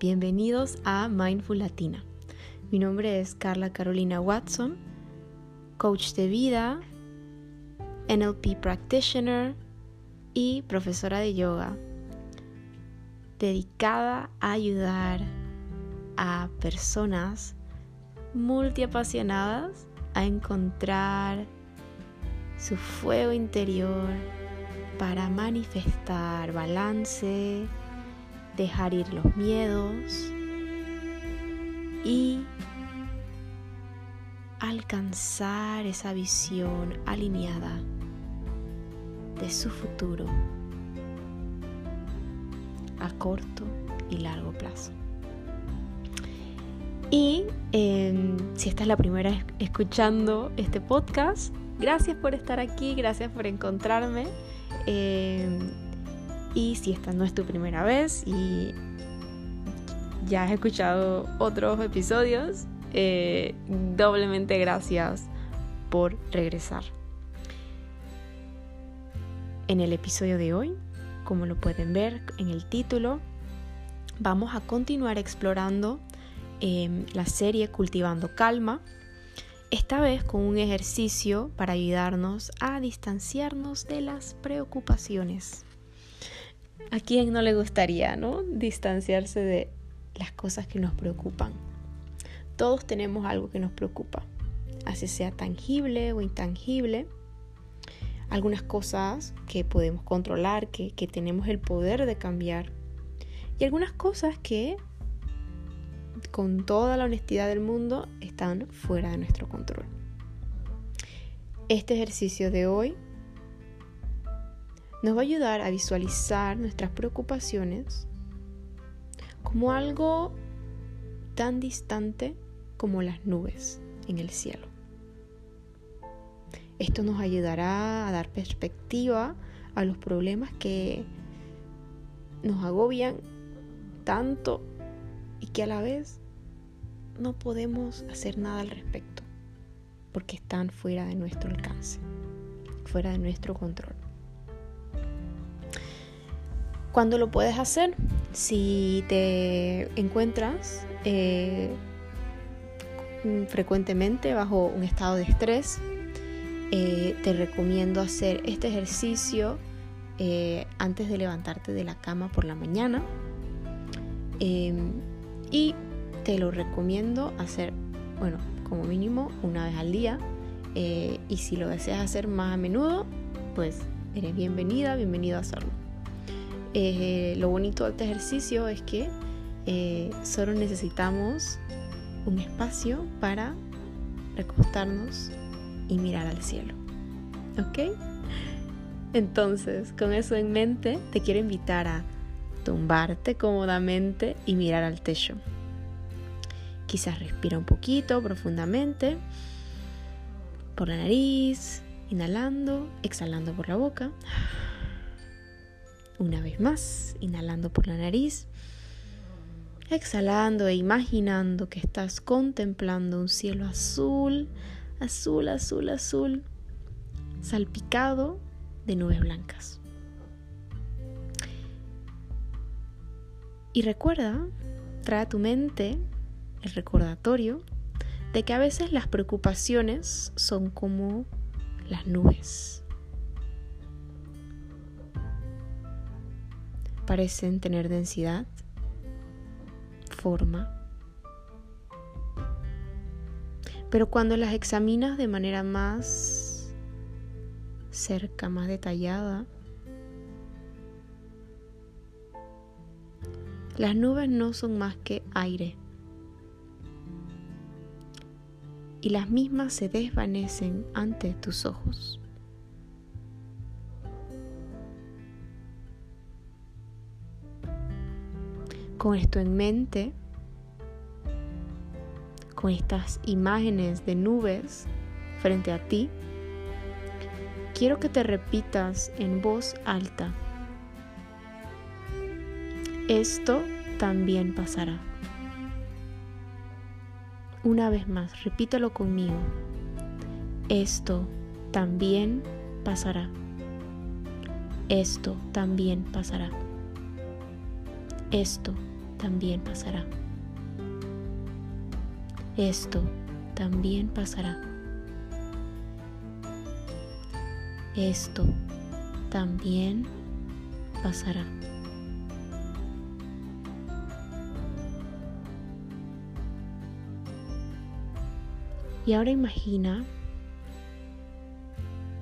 Bienvenidos a Mindful Latina. Mi nombre es Carla Carolina Watson, coach de vida, NLP practitioner y profesora de yoga, dedicada a ayudar a personas multiapasionadas a encontrar su fuego interior para manifestar balance, dejar ir los miedos y alcanzar esa visión alineada de su futuro a corto y largo plazo. Y em, si esta es la primera escuchando este podcast, gracias por estar aquí, gracias por encontrarme. Em, y si esta no es tu primera vez y ya has escuchado otros episodios, eh, doblemente gracias por regresar. En el episodio de hoy, como lo pueden ver en el título, vamos a continuar explorando em, la serie Cultivando Calma, esta vez con un ejercicio para ayudarnos a distanciarnos de las preocupaciones. ¿A quién no le gustaría, no? Distanciarse de las cosas que nos preocupan. Todos tenemos algo que nos preocupa, así sea tangible o intangible. Algunas cosas que podemos controlar, que, que tenemos el poder de cambiar. Y algunas cosas que, con toda la honestidad del mundo, están fuera de nuestro control. Este ejercicio de hoy nos va a ayudar a visualizar nuestras preocupaciones como algo tan distante como las nubes en el cielo. Esto nos ayudará a dar perspectiva a los problemas que nos agobian tanto y que a la vez no podemos hacer nada al respecto porque están fuera de nuestro alcance, fuera de nuestro control. ¿Cuándo lo puedes hacer? Si te encuentras eh, frecuentemente bajo un estado de estrés, eh, te recomiendo hacer este ejercicio eh, antes de levantarte de la cama por la mañana. Em, y te lo recomiendo hacer, bueno, como mínimo una vez al día. y si lo deseas hacer más a menudo, pues eres bienvenida, bienvenido a hacerlo. Eh, lo bonito de este ejercicio es que eh, solo necesitamos un espacio para recostarnos y mirar al cielo. ¿Ok? Entonces, con eso en mente, te quiero invitar a tumbarte cómodamente y mirar al techo. Quizás respira un poquito profundamente por la nariz, inhalando, exhalando por la boca. Una vez más, inhalando por la nariz, exhalando e imaginando que estás contemplando un cielo azul, azul, azul, azul, salpicado de nubes blancas. Y recuerda, trae a tu mente el recordatorio de que a veces las preocupaciones son como las nubes parecen tener densidad, forma. Pero cuando las examinas de manera más cerca, más detallada, las nubes no son más que aire. Y las mismas se desvanecen ante tus ojos. Con esto en mente, con estas imágenes de nubes frente a ti, quiero que te repitas en voz alta. Esto también pasará. Una vez más, repítelo conmigo. Esto también pasará. Esto también pasará. Esto también pasará. Esto también pasará. Esto también pasará. Y ahora imagina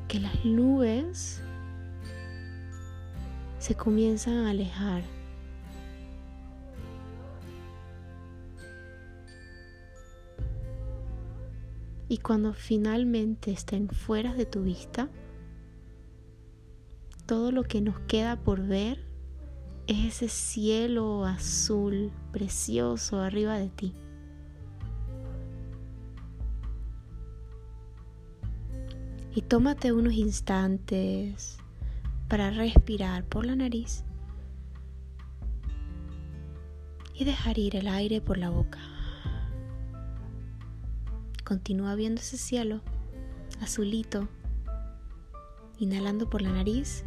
que las nubes se comienzan a alejar. Y cuando finalmente estén fuera de tu vista, todo lo que nos queda por ver es ese cielo azul precioso arriba de ti. Y tómate unos instantes para respirar por la nariz y dejar ir el aire por la boca. Continúa viendo ese cielo azulito, inhalando por la nariz,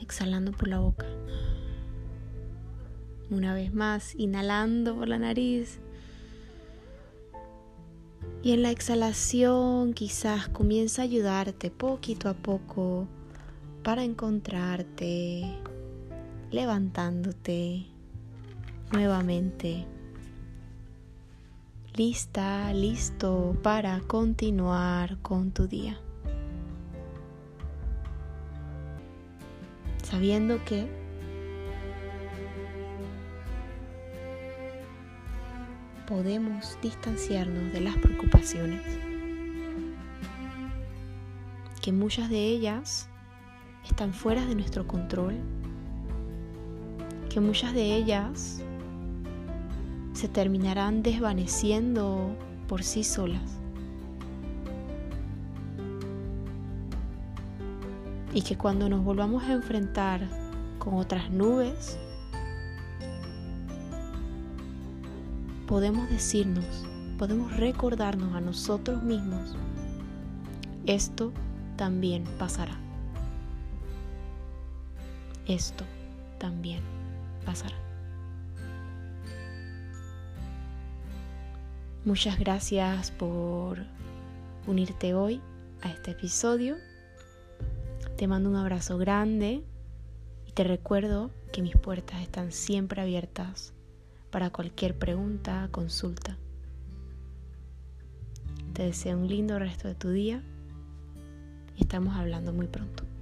exhalando por la boca. Una vez más, inhalando por la nariz, y en la exhalación quizás comienza a ayudarte poquito a poco para encontrarte levantándote nuevamente. Lista, listo para continuar con tu día. Sabiendo que podemos distanciarnos de las preocupaciones, que muchas de ellas están fuera de nuestro control, que muchas de ellas se terminarán desvaneciendo por sí solas. Y que cuando nos volvamos a enfrentar con otras nubes, podemos decirnos, podemos recordarnos a nosotros mismos, esto también pasará. Esto también pasará. Muchas gracias por unirte hoy a este episodio. Te mando un abrazo grande y te recuerdo que mis puertas están siempre abiertas para cualquier pregunta, consulta. Te deseo un lindo resto de tu día y estamos hablando muy pronto.